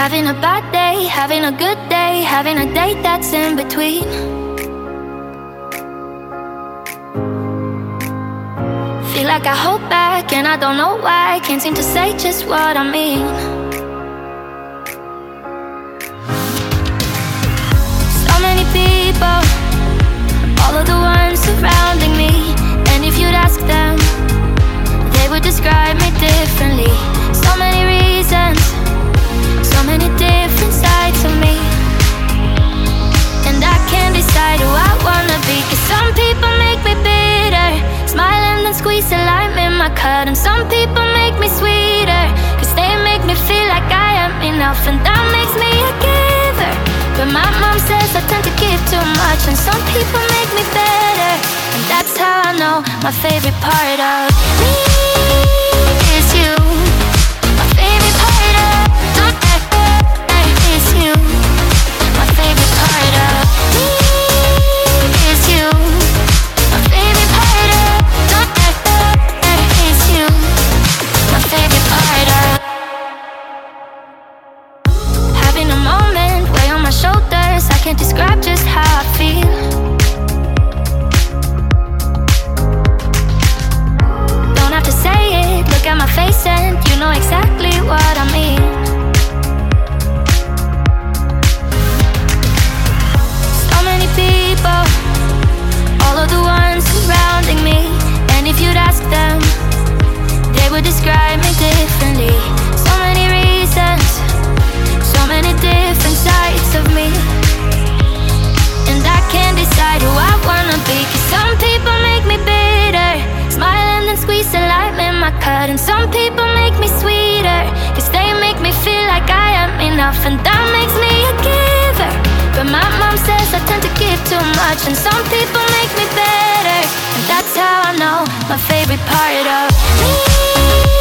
Having a bad day, having a good day, having a day that's in between. Feel like I hold back and I don't know why. Can't seem to say just what I mean. So many people, all of the ones surrounding me. And if you'd ask them, they would describe me differently. So many reasons sides of me. And I can't decide who I wanna be. Cause some people make me bitter. Smile and then squeeze a lime in my cut. And some people make me sweeter. Cause they make me feel like I am enough. And that makes me a giver. But my mom says I tend to give too much. And some people make me better. And that's how I know my favorite part of me enough. And that makes me a giver. But my mom says I tend to give too much. And some people make me better. And that's how I know my favorite part of me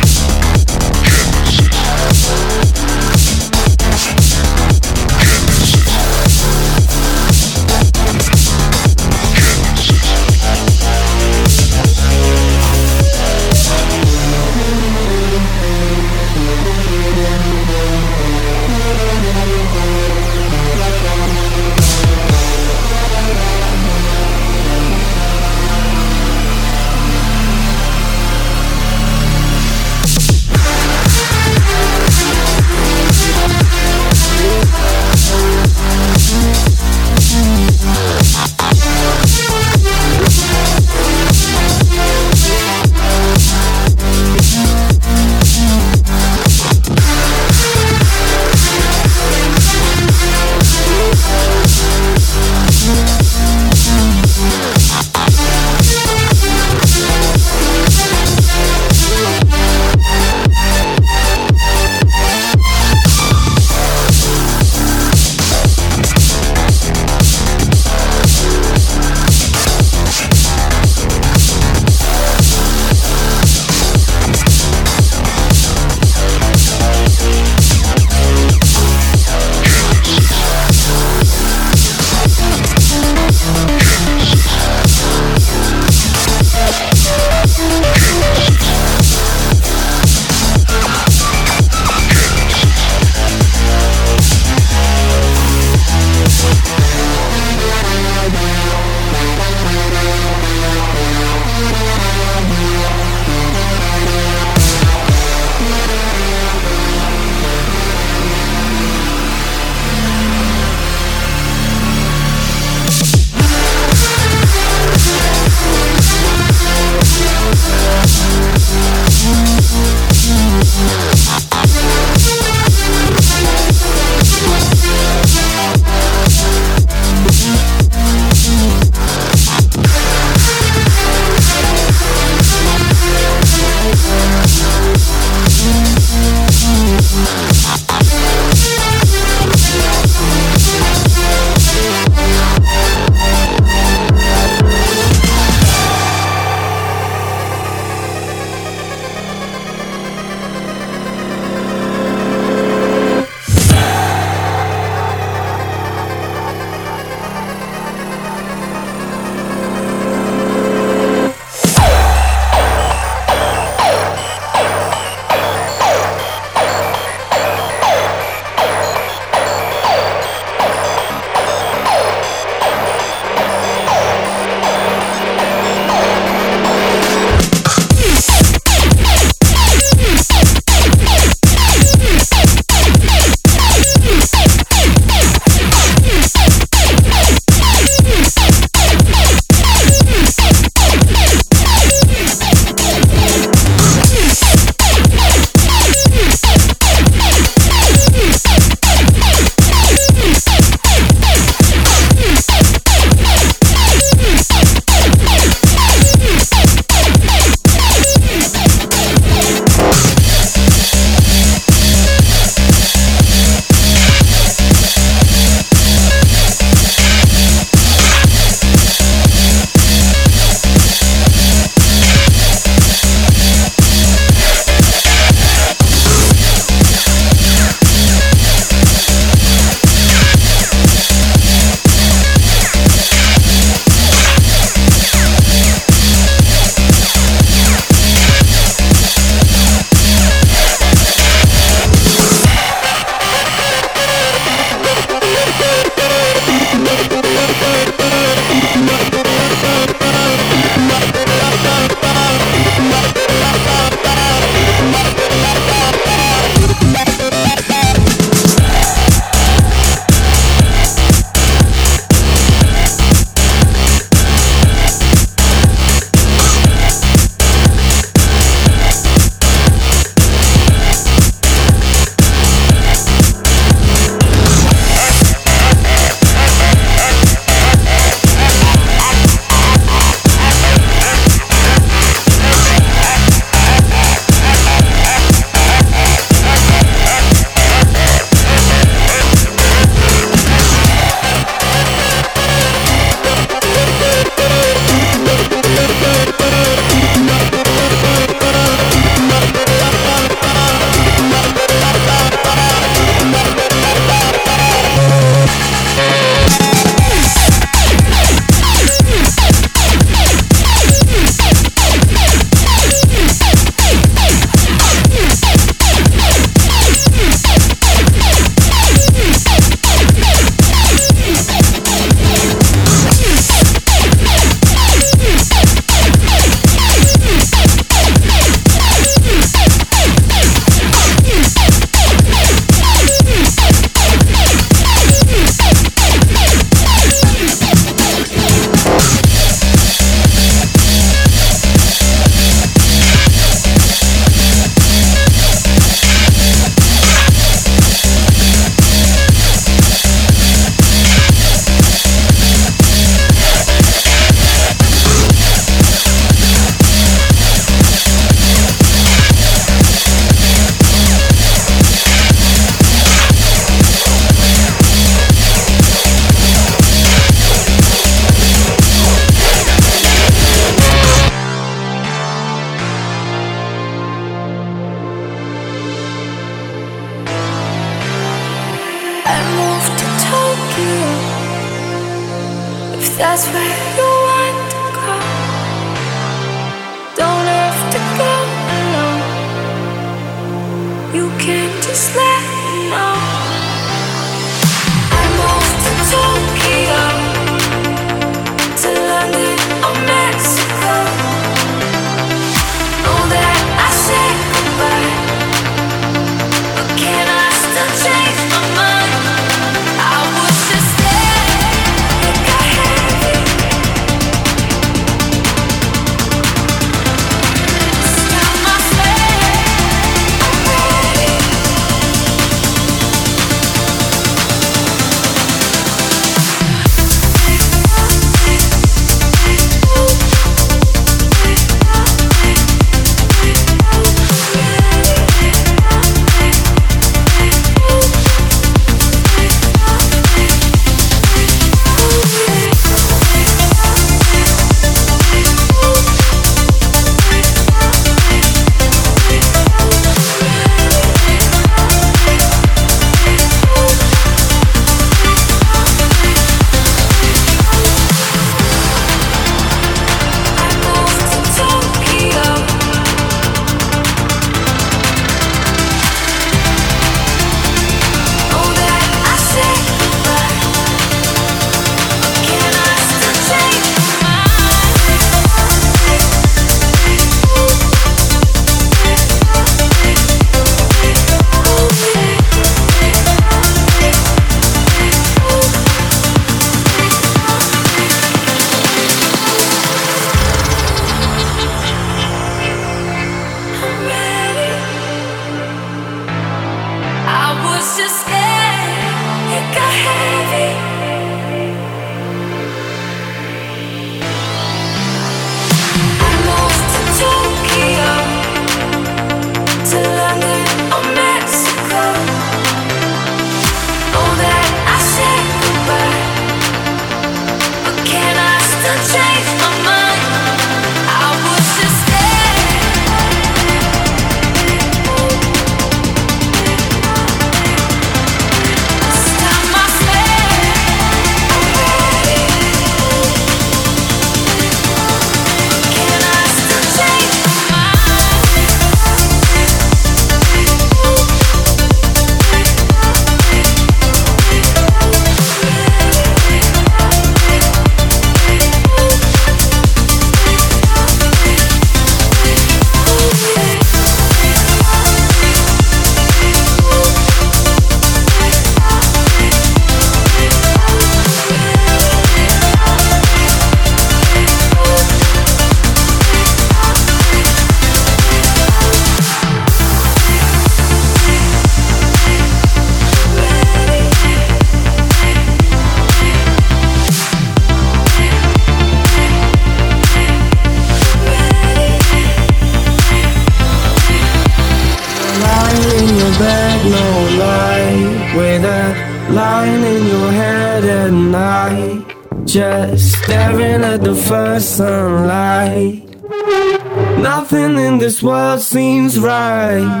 right,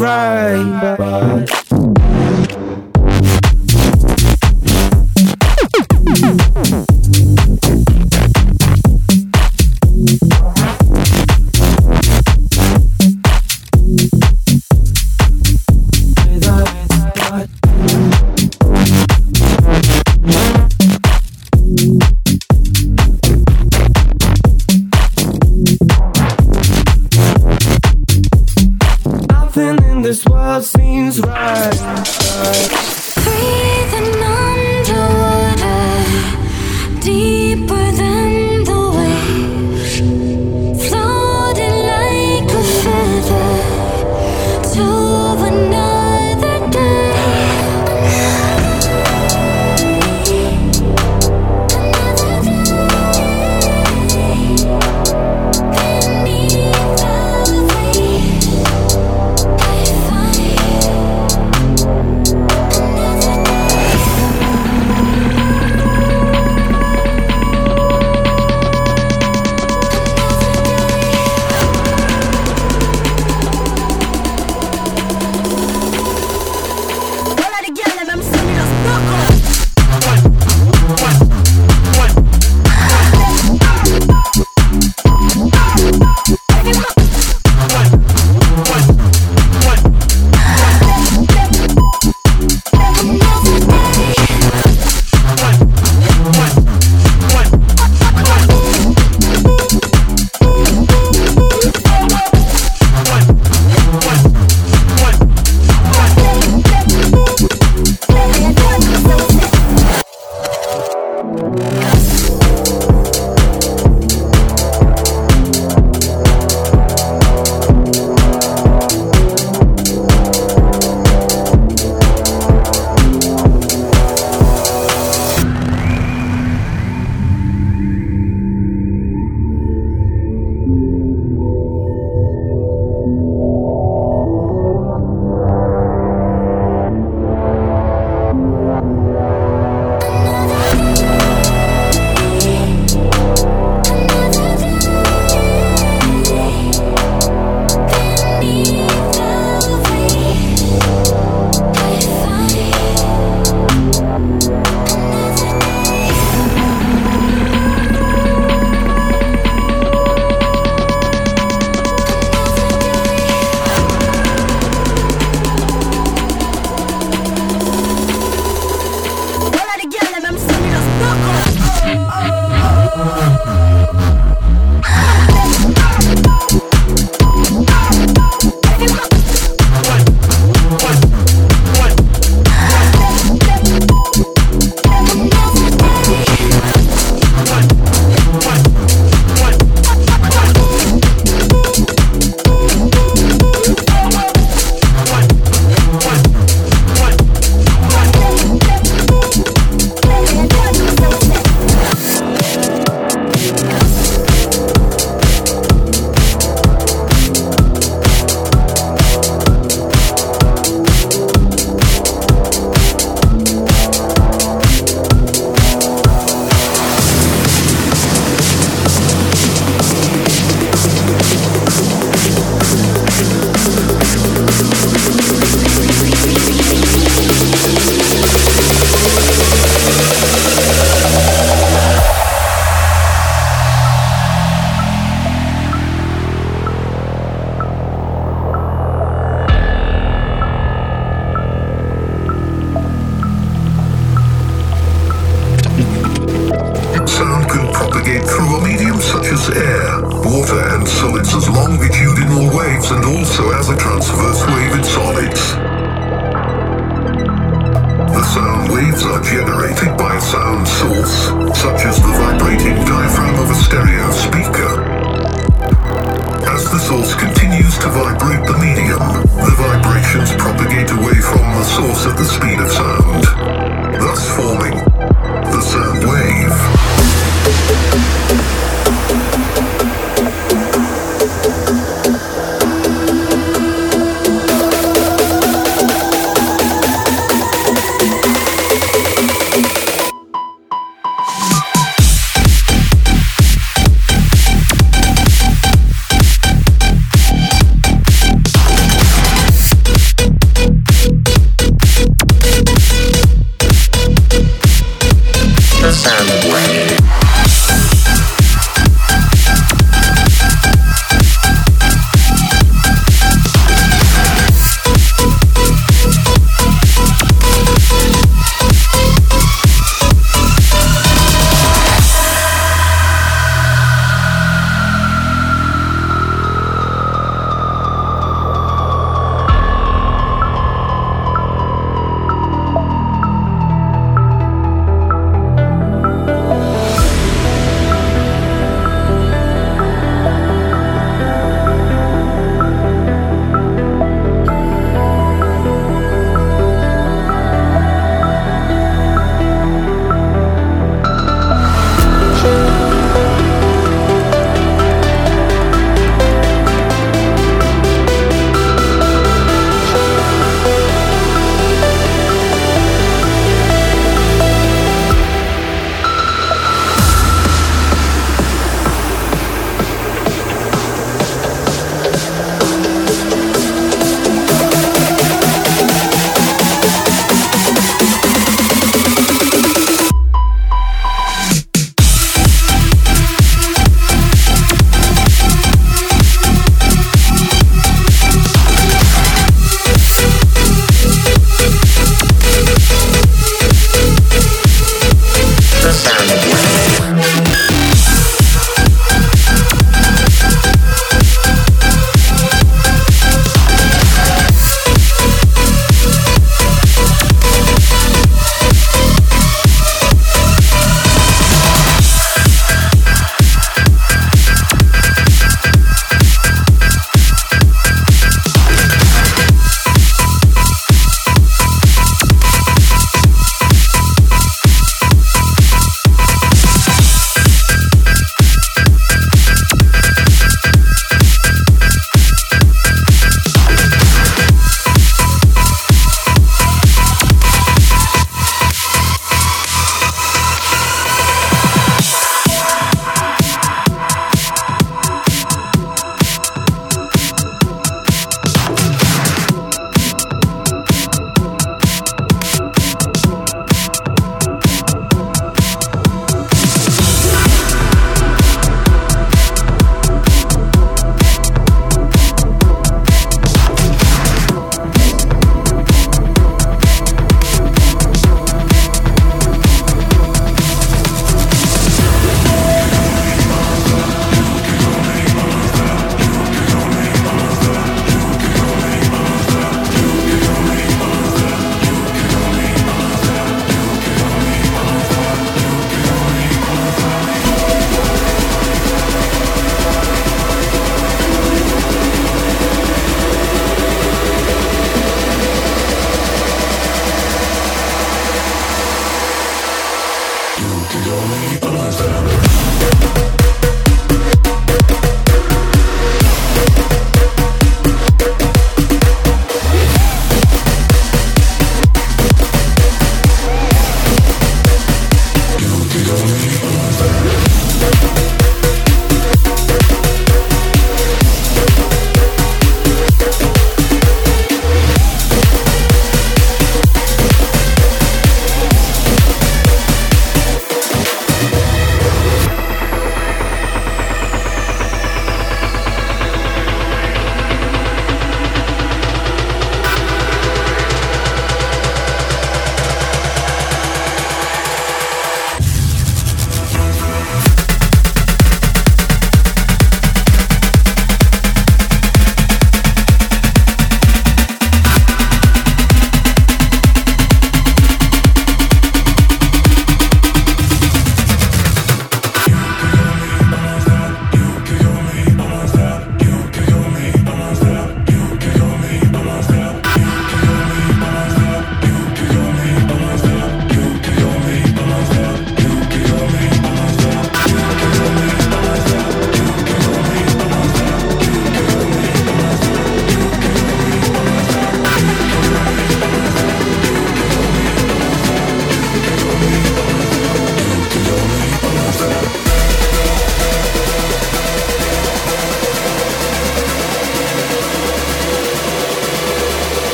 right.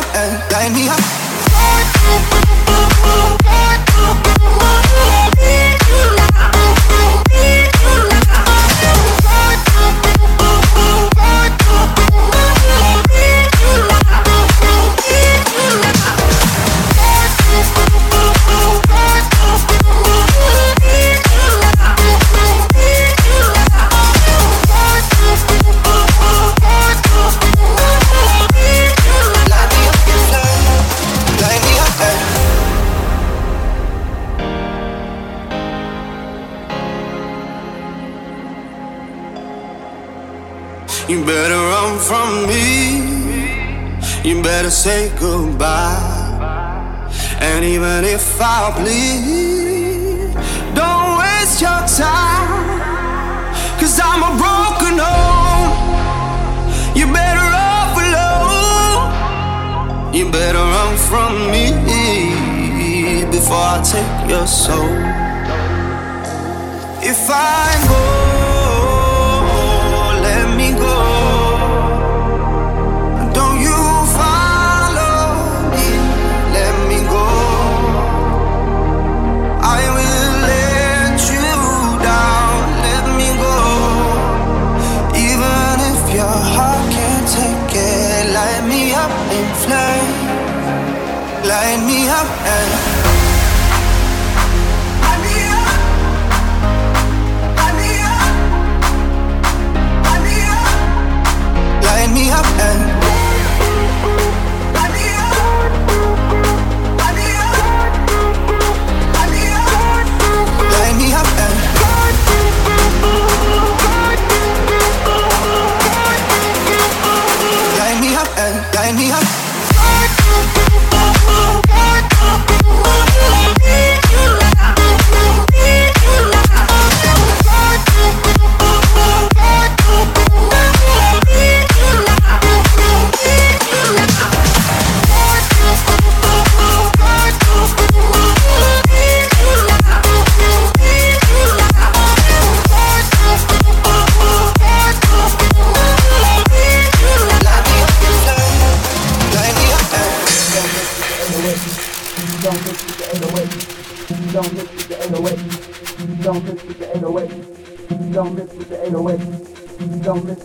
Up and light me up say goodbye. And even if I bleed, don't waste your time. Cause I'm a broken home. You better off alone. You better run from me before I take your soul. If I go, up and light me up. The AOA, you don't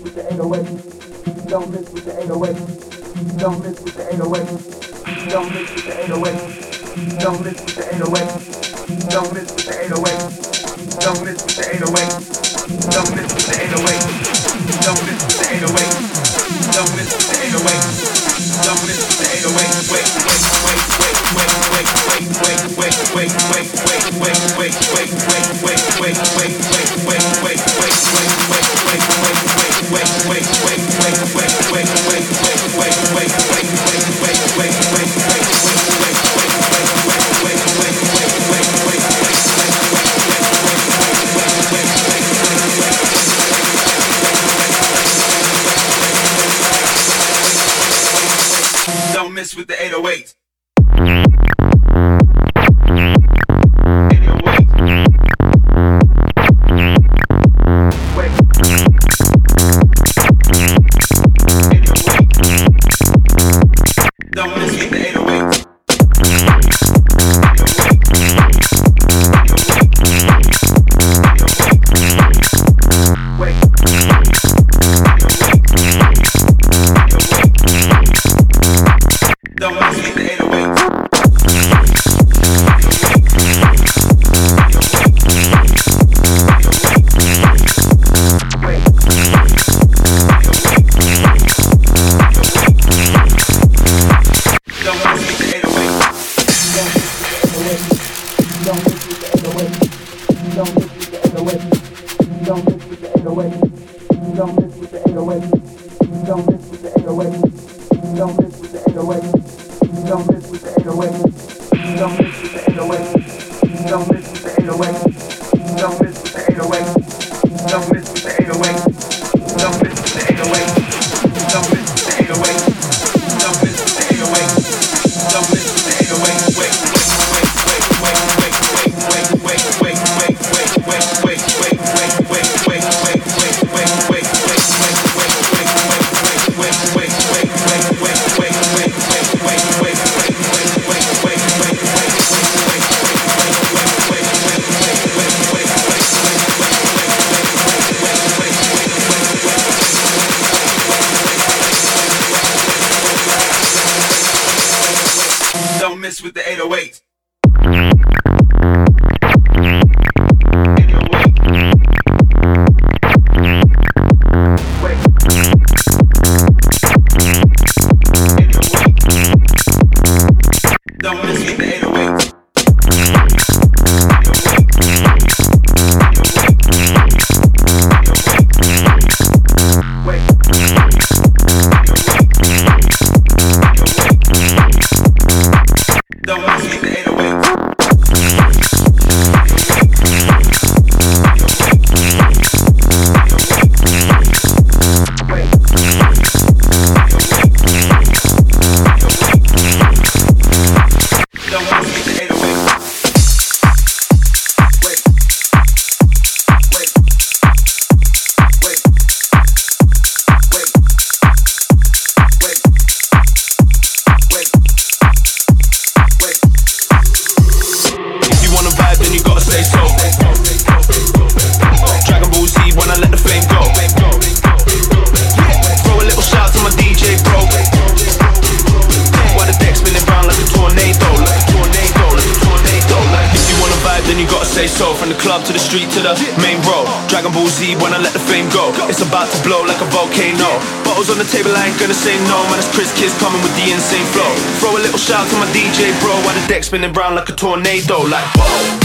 the insane flow. Throw a little shout to my DJ bro while the deck spinning brown like a tornado. Like whoa.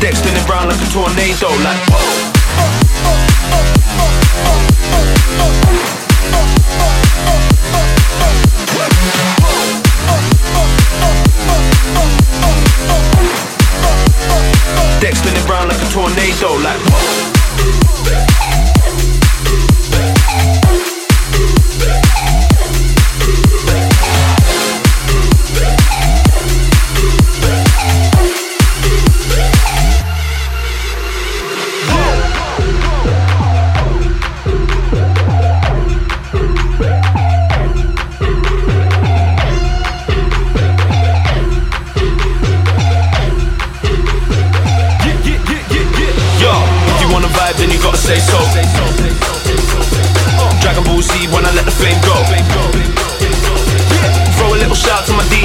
Deck spinning brown like a tornado, like whoa. Dexter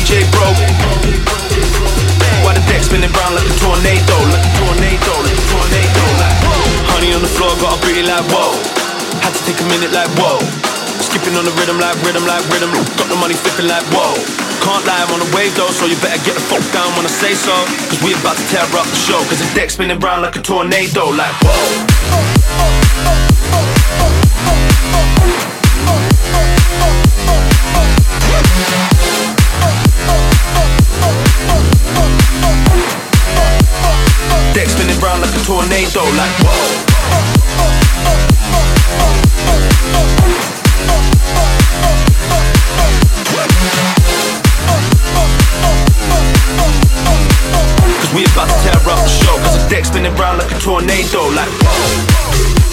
DJ bro. Why the deck spinning round like a tornado, like a tornado, like a tornado. Like, whoa. honey on the floor, got a booty like whoa. Had to take a minute like whoa. Skipping on the rhythm like rhythm like rhythm. Got the money flipping like whoa. Can't lie, I'm on a wave though, so you better get the fuck down when I say so. Cause we about to tear up the show, cause the deck spinning round like a tornado, like whoa. Oh, oh, oh, Deck spinning round like a tornado, like whoa. we about to tear up the show Cause the deck's spinning round like a tornado Like whoa!